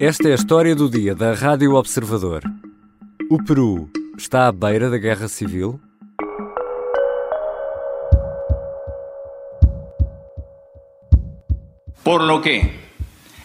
Esta é a história do dia da Rádio Observador. O Peru está à beira da guerra civil? Por lo que,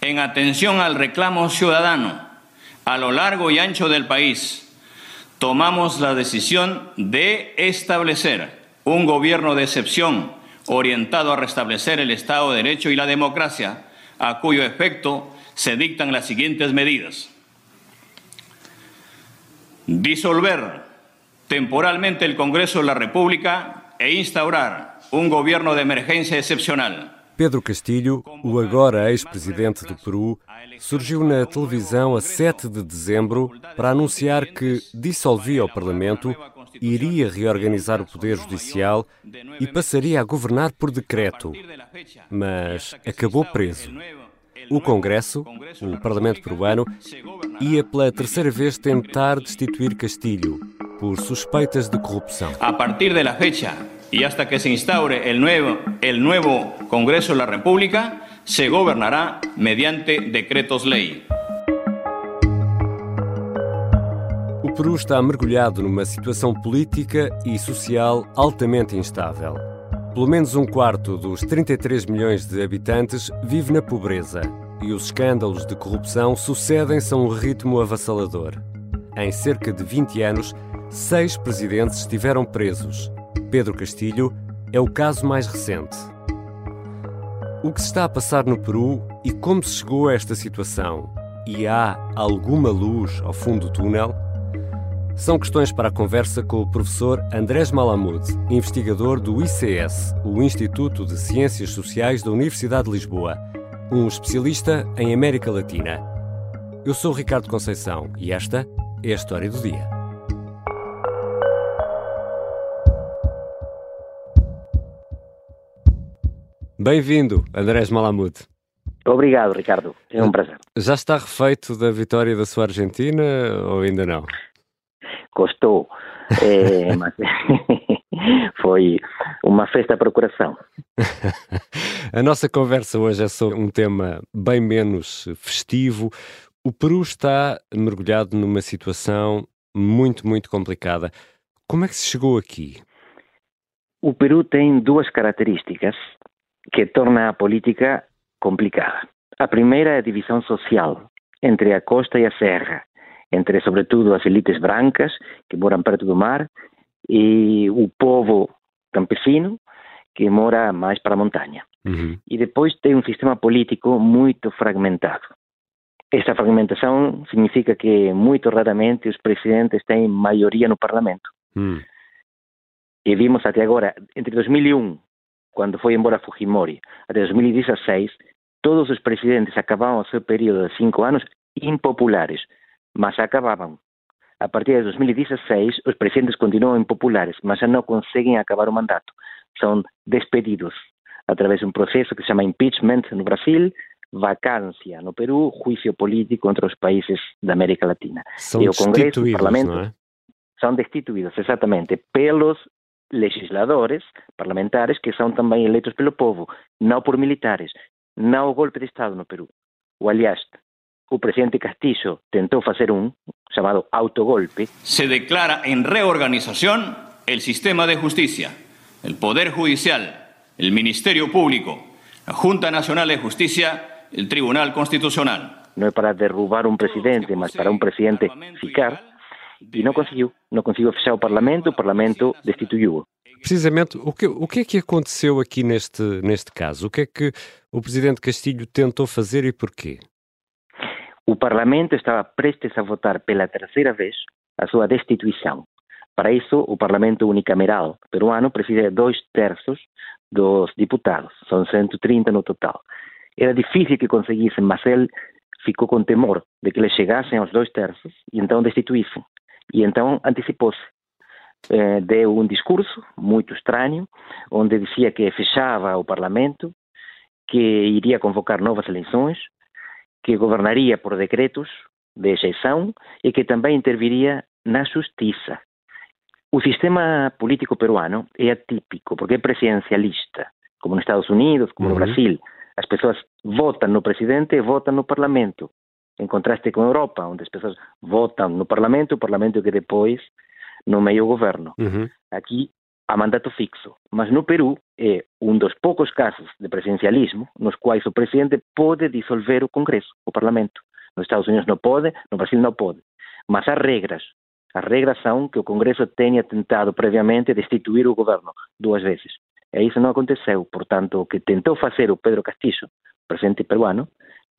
en atención al reclamo ciudadano a lo largo y ancho del país, tomamos la decisión de establecer un gobierno de excepción orientado a restablecer el Estado de Derecho y la democracia, a cuyo efecto se dictan las siguientes medidas. Disolver temporalmente el Congreso de la República e instaurar un gobierno de emergencia excepcional. Pedro Castilho, o agora ex-presidente do Peru, surgiu na televisão a 7 de dezembro para anunciar que dissolvia o Parlamento, iria reorganizar o Poder Judicial e passaria a governar por decreto. Mas acabou preso. O Congresso, o Parlamento peruano, ia pela terceira vez tentar destituir Castilho por suspeitas de corrupção. A partir de la fecha y hasta que se instaure el nuevo, el nuevo Congreso de la República, se gobernará mediante decretos ley. O Peru está mergulhado numa situação política e social altamente instável. Pelo menos um quarto dos 33 milhões de habitantes vive na pobreza e os escândalos de corrupção sucedem-se a um ritmo avassalador. Em cerca de 20 anos, seis presidentes estiveram presos. Pedro Castilho é o caso mais recente. O que se está a passar no Peru e como se chegou a esta situação? E há alguma luz ao fundo do túnel? São questões para a conversa com o professor Andrés Malamud, investigador do ICS, o Instituto de Ciências Sociais da Universidade de Lisboa, um especialista em América Latina. Eu sou Ricardo Conceição e esta é a história do dia. Bem-vindo, Andrés Malamud. Obrigado, Ricardo. É um prazer. Já está refeito da vitória da sua Argentina ou ainda não? Custou, é, mas foi uma festa para o coração. A nossa conversa hoje é sobre um tema bem menos festivo. O Peru está mergulhado numa situação muito, muito complicada. Como é que se chegou aqui? O Peru tem duas características que torna a política complicada. A primeira é a divisão social entre a costa e a serra, entre sobretudo as elites brancas que moram perto do mar e o povo campesino que mora mais para a montanha. Uhum. E depois tem um sistema político muito fragmentado. Esta fragmentação significa que muito raramente os presidentes têm maioria no parlamento. Hum. E vimos até agora, entre 2001, quando foi embora Fujimori, até 2016, todos os presidentes acabavam o seu período de cinco anos impopulares, mas acabavam. A partir de 2016, os presidentes continuam impopulares, mas já não conseguem acabar o mandato. São despedidos através de um processo que se chama impeachment no Brasil, vacância no Peru, juízo político contra os países da América Latina. São e o Congresso, o Parlamento, é? são destituídos exatamente pelos legisladores parlamentares que são também eleitos pelo povo, não por militares. Não o golpe de Estado no Peru. O aliás, o presidente Castillo tentou fazer um chamado autogolpe, Se declara en reorganización el sistema de justicia, el Poder Judicial, el Ministerio Público, la Junta Nacional de Justicia, el Tribunal Constitucional. não é para derrubar um presidente, mas para um presidente ficar, e não conseguiu. Não conseguiu fechar o parlamento, o parlamento destituiu-o. Precisamente, o que, o que é que aconteceu aqui neste, neste caso? O que é que o presidente Castilho tentou fazer e porquê? O Parlamento estava prestes a votar pela terceira vez a sua destituição. Para isso, o Parlamento unicameral peruano precisa de dois terços dos deputados, são 130 no total. Era difícil que conseguissem, mas ele ficou com temor de que eles chegassem aos dois terços e então destituíssem. E então antecipou-se. Eh, deu um discurso muito estranho, onde dizia que fechava o Parlamento, que iria convocar novas eleições, que governaria por decretos de exceção e que também interviria na justiça. O sistema político peruano é atípico porque é presidencialista, como nos Estados Unidos, como no Uhum. Brasil. As pessoas votam no presidente e votam no parlamento. em contraste com a Europa, onde as pessoas votam no Parlamento, o Parlamento que depois nomeia o governo. Uhum. Aqui há mandato fixo. Mas no Peru é um dos poucos casos de presidencialismo nos quais o presidente pode dissolver o Congresso, o Parlamento. Nos Estados Unidos não pode, no Brasil não pode. Mas há regras. As regras são que o Congresso tenha tentado previamente destituir o governo duas vezes. E isso não aconteceu. Portanto, o que tentou fazer o Pedro Castillo, presidente peruano,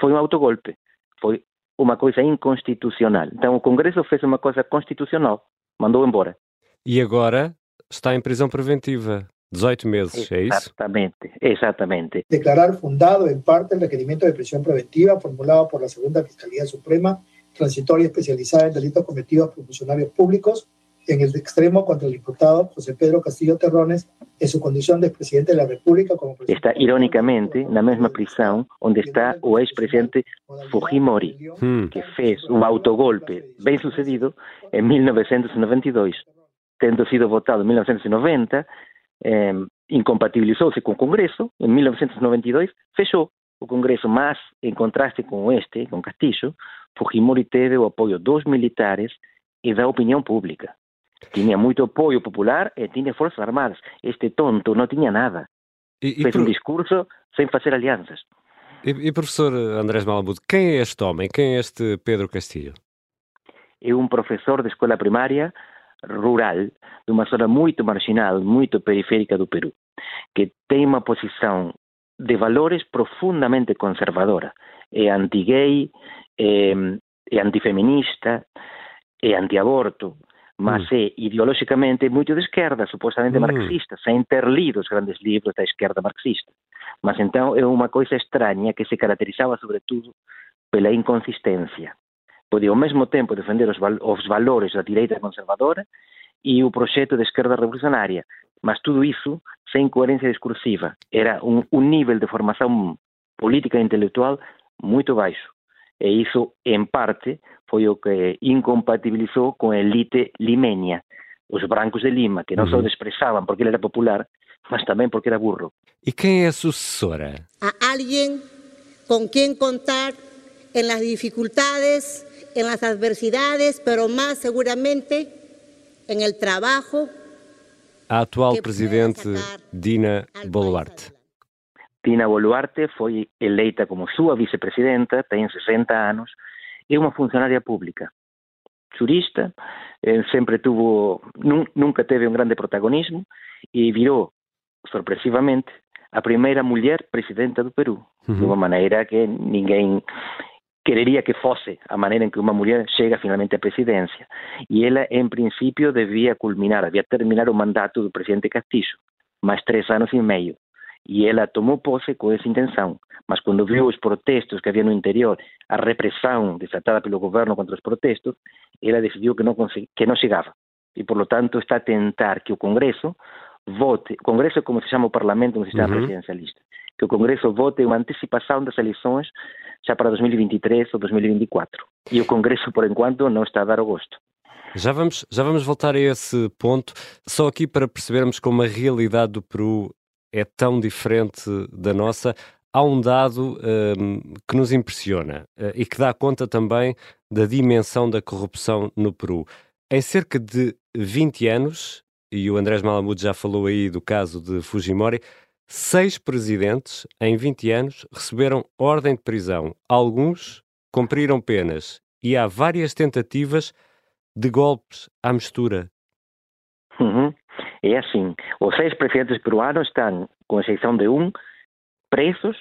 foi um autogolpe. Foi uma coisa inconstitucional. Então, o Congresso fez uma coisa constitucional, mandou embora. E agora está em prisão preventiva. 18 meses, é isso? Exatamente, exatamente. Declarar fundado en parte el requerimiento de prisión preventiva formulado por la Segunda Fiscalía Suprema, transitoria especializada en delitos cometidos por funcionarios públicos, en el extremo contra el diputado José Pedro Castillo Terrones en su condición de expresidente de la República como presidente. Está irónicamente na mesma prisão onde está o ex-presidente Fujimori, hmm. que fez um autogolpe bem sucedido em 1992, tendo sido votado em 1990, eh, incompatibilizou-se com o Congresso, em 1992 fechou o Congresso, mas em contraste com este, com Castillo, Fujimori teve o apoio dos militares e da opinião pública. Tinha muito apoio popular e tinha forças armadas. Este tonto não tinha nada. E, e Fez por... um discurso sem fazer alianças. E, e professor Andrés Malamud, quem é este homem? Quem é este Pedro Castillo? É um professor de escola primária rural, de uma zona muito marginal, muito periférica do Peru, que tem uma posição de valores profundamente conservadora. É anti-gay, é, é antifeminista, é anti-aborto, mas mm. é ideológicamente muito de esquerda, supostamente mm. marxista, sem ter lido os grandes livros da esquerda marxista. Mas então é uma coisa estranha que se caracterizava sobretudo pela inconsistência. Podia ao mesmo tempo defender os, val os valores da direita conservadora e o projeto de esquerda revolucionária, mas tudo isso sem coerência discursiva. Era um, um nível de formação política e intelectual muito baixo. E isso, em parte, foi o que incompatibilizou com a elite limeña, os brancos de Lima, que não uhum. só desprezavam porque ele era popular, mas também porque era burro. E quem é a sucessora? A alguém com quem contar em las dificuldades, em las adversidades, pero más seguramente en el trabajo. A atual presidente Dina Boluarte. Dina Boluarte foi eleita como sua vicepresidenta, tem 60 anos, é uma funcionária pública, jurista, eh, sempre tuvo, nunca teve um grande protagonismo e virou, sorpresivamente, a primeira mulher presidenta do Peru, uhum. de uma maneira que ninguém quereria que fosse a maneira em que uma mulher chega finalmente à presidência. E ela, em princípio, devia culminar, devia terminar o mandato do presidente Castillo, mais três anos e meio. E ela tomou posse com essa intenção. Mas quando viu os protestos que havia no interior, a repressão desatada pelo governo contra os protestos, ela decidiu que não, que não chegava. E, por lo tanto, está a tentar que o Congresso vote, o Congresso é como se chama o Parlamento no sistema uhum. presidencialista, que o Congresso vote uma antecipação das eleições já para 2023 ou 2024. E o Congresso, por enquanto, não está a dar o gosto. Já vamos, já vamos voltar a esse ponto, só aqui para percebermos como a realidade do Peru é tão diferente da nossa. Há um dado um, que nos impressiona uh, e que dá conta também da dimensão da corrupção no Peru. Em cerca de 20 anos, e o Andrés Malamud já falou aí do caso de Fujimori, Seis presidentes, em 20 anos, receberam ordem de prisão. Alguns cumpriram penas. E há várias tentativas de golpes à mistura. Uhum. É assim. Os seis presidentes peruanos estão, com exceção de um, presos,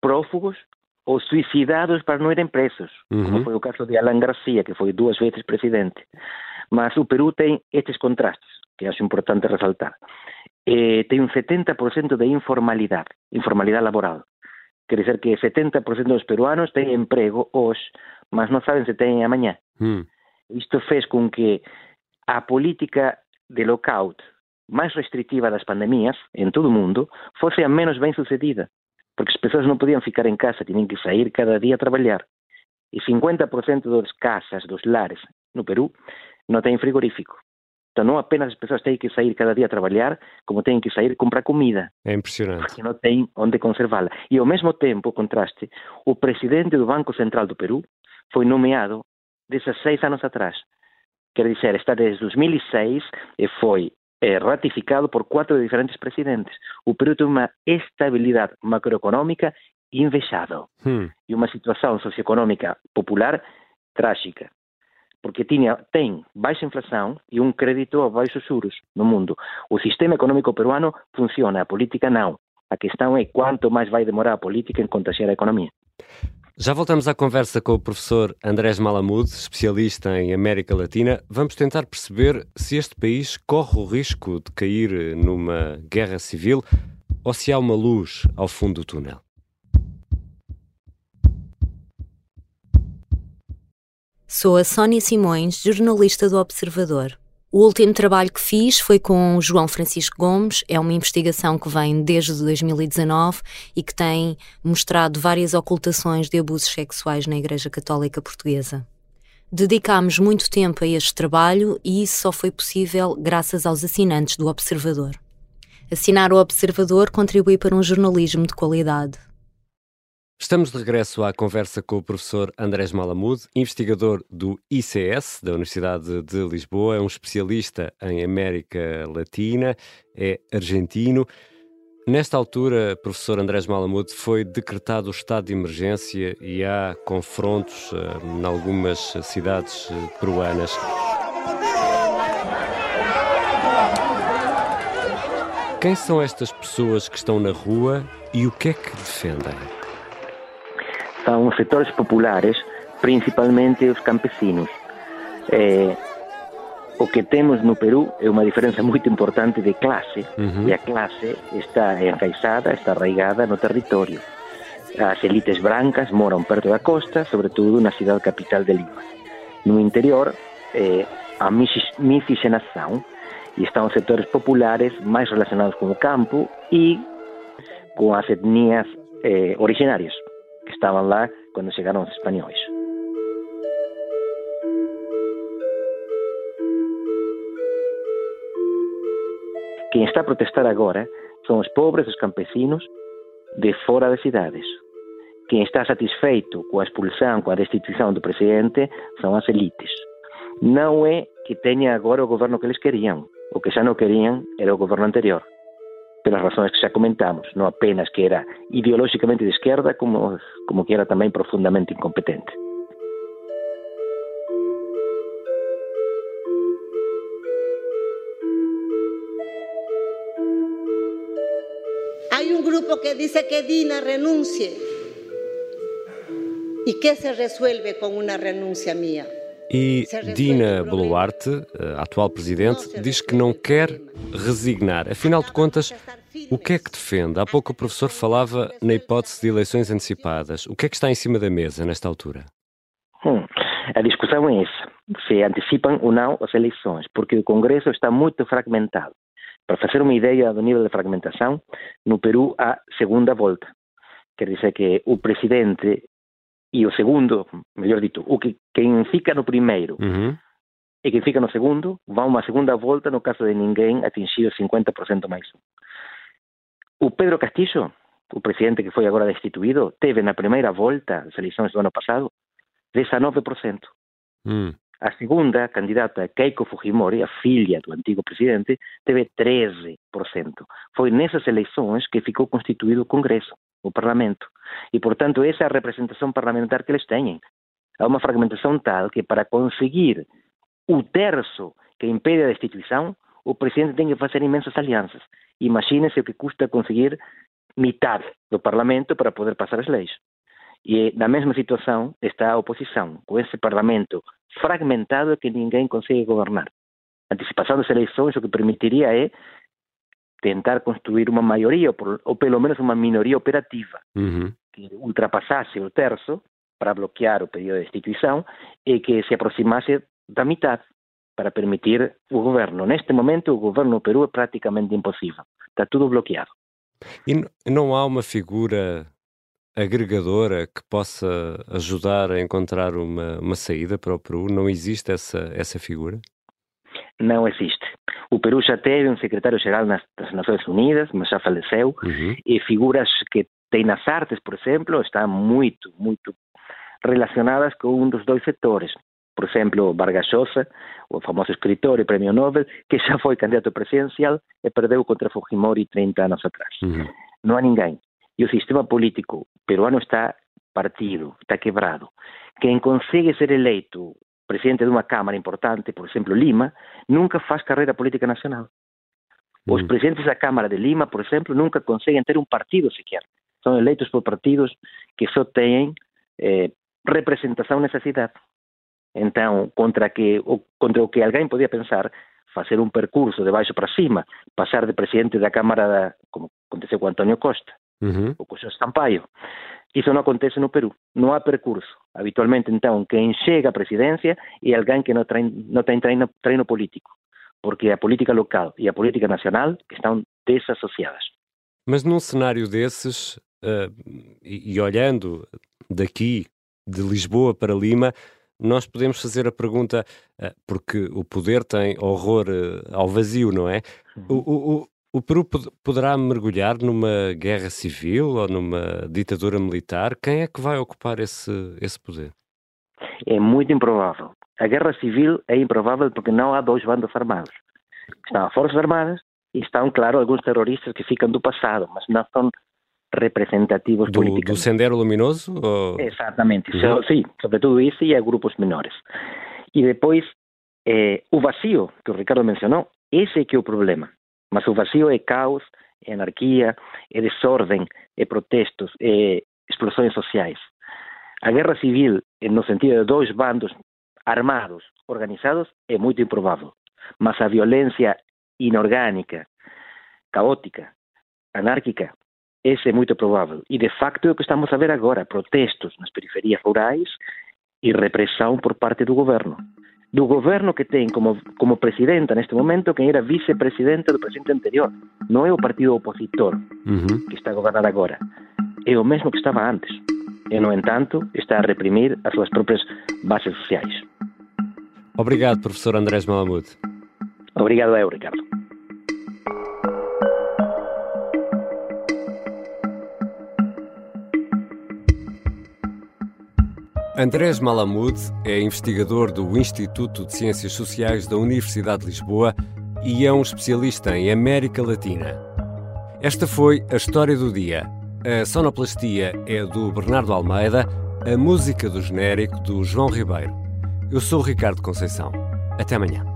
prófugos ou suicidados para não irem presos, uhum. como foi o caso de Alan Garcia, que foi duas vezes presidente. Mas o Peru tem estes contrastes, que acho importante ressaltar eh, un 70% de informalidade, informalidade laboral. Quer dizer que 70% dos peruanos ten emprego hoxe, mas non saben se ten amanhã. Mm. Isto fez con que a política de lockout máis restrictiva das pandemias en todo o mundo fose a menos ben sucedida, porque as persoas non podían ficar en casa, tiñen que sair cada día a traballar. E 50% das casas, dos lares no Perú, non ten frigorífico. Então, não apenas as pessoas têm que sair cada dia a trabalhar, como têm que sair comprar comida. É impressionante. Porque não têm onde conservá-la. E, ao mesmo tempo, contraste, o presidente do Banco Central do Peru foi nomeado 16 anos atrás. Quer dizer, está desde 2006 e foi é, ratificado por quatro diferentes presidentes. O Peru tem uma estabilidade macroeconômica invejável hum. e uma situação socioeconômica popular trágica porque tinha, tem baixa inflação e um crédito a baixos juros no mundo. O sistema econômico peruano funciona, a política não. A questão é quanto mais vai demorar a política em contagiar a economia. Já voltamos à conversa com o professor Andrés Malamud, especialista em América Latina. Vamos tentar perceber se este país corre o risco de cair numa guerra civil ou se há uma luz ao fundo do túnel. Sou a Sónia Simões, jornalista do Observador. O último trabalho que fiz foi com o João Francisco Gomes, é uma investigação que vem desde 2019 e que tem mostrado várias ocultações de abusos sexuais na Igreja Católica Portuguesa. Dedicámos muito tempo a este trabalho e isso só foi possível graças aos assinantes do Observador. Assinar o Observador contribui para um jornalismo de qualidade. Estamos de regresso à conversa com o professor Andrés Malamud, investigador do ICS, da Universidade de Lisboa, é um especialista em América Latina, é argentino. Nesta altura, professor Andrés Malamud, foi decretado o estado de emergência e há confrontos uh, em algumas cidades uh, peruanas. Quem são estas pessoas que estão na rua e o que é que defendem? São os setores populares, principalmente os campesinos. É, o que temos no Peru é uma diferença muito importante de classe, uhum. e a classe está enraizada, está arraigada no território. As elites brancas moram perto da costa, sobretudo na cidade capital de Lima. No interior, é, a miscigenação, e estão os setores populares mais relacionados com o campo e com as etnias eh, originárias que estaban lá cando chegaron os españois. Quem está a protestar agora son os pobres, os campesinos de fora das cidades. Quem está satisfeito coa expulsão, coa destituição do presidente são as elites. Não é que tenha agora o governo que eles queriam. O que já não queriam era o governo anterior pelas razões que já comentamos, não apenas que era ideologicamente de esquerda, como, como que era também profundamente incompetente. Há um grupo que diz que Dina renuncie. ¿Y qué se resuelve con una renuncia mía? E Dina Boluarte, a atual presidente, diz que não quer resignar. Afinal de contas, o que é que defende? Há pouco o professor falava na hipótese de eleições antecipadas. O que é que está em cima da mesa nesta altura? Hum, a discussão é essa: se antecipam ou não as eleições, porque o Congresso está muito fragmentado. Para fazer uma ideia do nível de fragmentação, no Peru há segunda volta. Quer dizer que o presidente e o segundo, mellor dito, o que quen fica no primeiro uhum. e quen fica no segundo, va unha segunda volta no caso de ninguén atingir o 50% máis un. O Pedro Castillo, o presidente que foi agora destituído, teve na primeira volta das eleições do ano pasado 19%. Mm. A segunda candidata, Keiko Fujimori, a filha do antigo presidente, teve 13%. Foi nessas eleições que ficou constituído o Congresso o Parlamento. E, portanto, essa é a representação parlamentar que eles têm. Há uma fragmentação tal que, para conseguir o terço que impede a destituição, o presidente tem que fazer imensas alianças. Imagine-se o que custa conseguir metade do Parlamento para poder passar as leis. E na mesma situação está a oposição, com esse Parlamento fragmentado que ninguém consegue governar. A antecipação das eleições o que permitiria é tentar construir uma maioria, ou pelo menos uma minoria operativa, uhum. que ultrapassasse o terço para bloquear o pedido de destituição e que se aproximasse da metade para permitir o governo. Neste momento, o governo no Peru é praticamente impossível. Está tudo bloqueado. E não há uma figura agregadora que possa ajudar a encontrar uma, uma saída para o Peru? Não existe essa, essa figura? não existe. O Peru já teve um secretário-geral das Nações Unidas, mas já faleceu, uhum. e figuras que tem nas artes, por exemplo, estão muito, muito relacionadas com um dos dois setores. Por exemplo, Vargas Llosa, o famoso escritor e prêmio Nobel, que já foi candidato presidencial e perdeu contra Fujimori 30 anos atrás. Uhum. Não há ninguém. E o sistema político peruano está partido, está quebrado. Quem consegue ser eleito presidente de uma Câmara importante, por exemplo, Lima, nunca faz carreira política nacional. Os uhum. presidentes da Câmara de Lima, por exemplo, nunca conseguem ter um partido sequer. São eleitos por partidos que só têm eh, representação nessa cidade. Então, contra, que, contra o que alguém podia pensar, fazer um percurso de baixo para cima, passar de presidente da Câmara, da, como aconteceu com António Costa, uhum. ou com o José Sampaio, isso não acontece no Peru. Não há percurso. Habitualmente, então, quem chega à presidência é alguém que não tem treino, treino político, porque a política local e a política nacional estão desassociadas. Mas num cenário desses, uh, e, e olhando daqui de Lisboa para Lima, nós podemos fazer a pergunta, uh, porque o poder tem horror uh, ao vazio, não é? Uhum. O, o, o Peru poderá mergulhar numa guerra civil ou numa ditadura militar? Quem é que vai ocupar esse, esse poder? É muito improvável. A guerra civil é improvável porque não há dois bandos armados. Estão as Forças Armadas e estão, claro, alguns terroristas que ficam do passado, mas não são representativos do, políticos. Do Sendero Luminoso? Ou... Exatamente, uhum. sim, sobretudo isso e a grupos menores. E depois, eh, o vazio que o Ricardo mencionou, esse é que é o problema. Mas o vazio é caos, é anarquia, é desordem, é protestos, é explosões sociais. A guerra civil, no sentido de dois bandos armados, organizados, é muito improvável. Mas a violência inorgânica, caótica, anárquica, esse é muito provável. E, de facto, é o que estamos a ver agora: protestos nas periferias rurais e repressão por parte do governo. Do governo que tem como, como presidenta neste momento quem era vice-presidenta do presidente anterior. Não é o partido opositor uhum. que está a governar agora. É o mesmo que estava antes. E, no entanto, está a reprimir as suas próprias bases sociais. Obrigado, professor Andrés Malamud. Obrigado eu, Ricardo. Andrés Malamud é investigador do Instituto de Ciências Sociais da Universidade de Lisboa e é um especialista em América Latina. Esta foi a história do dia. A sonoplastia é do Bernardo Almeida, a música do genérico do João Ribeiro. Eu sou Ricardo Conceição. Até amanhã.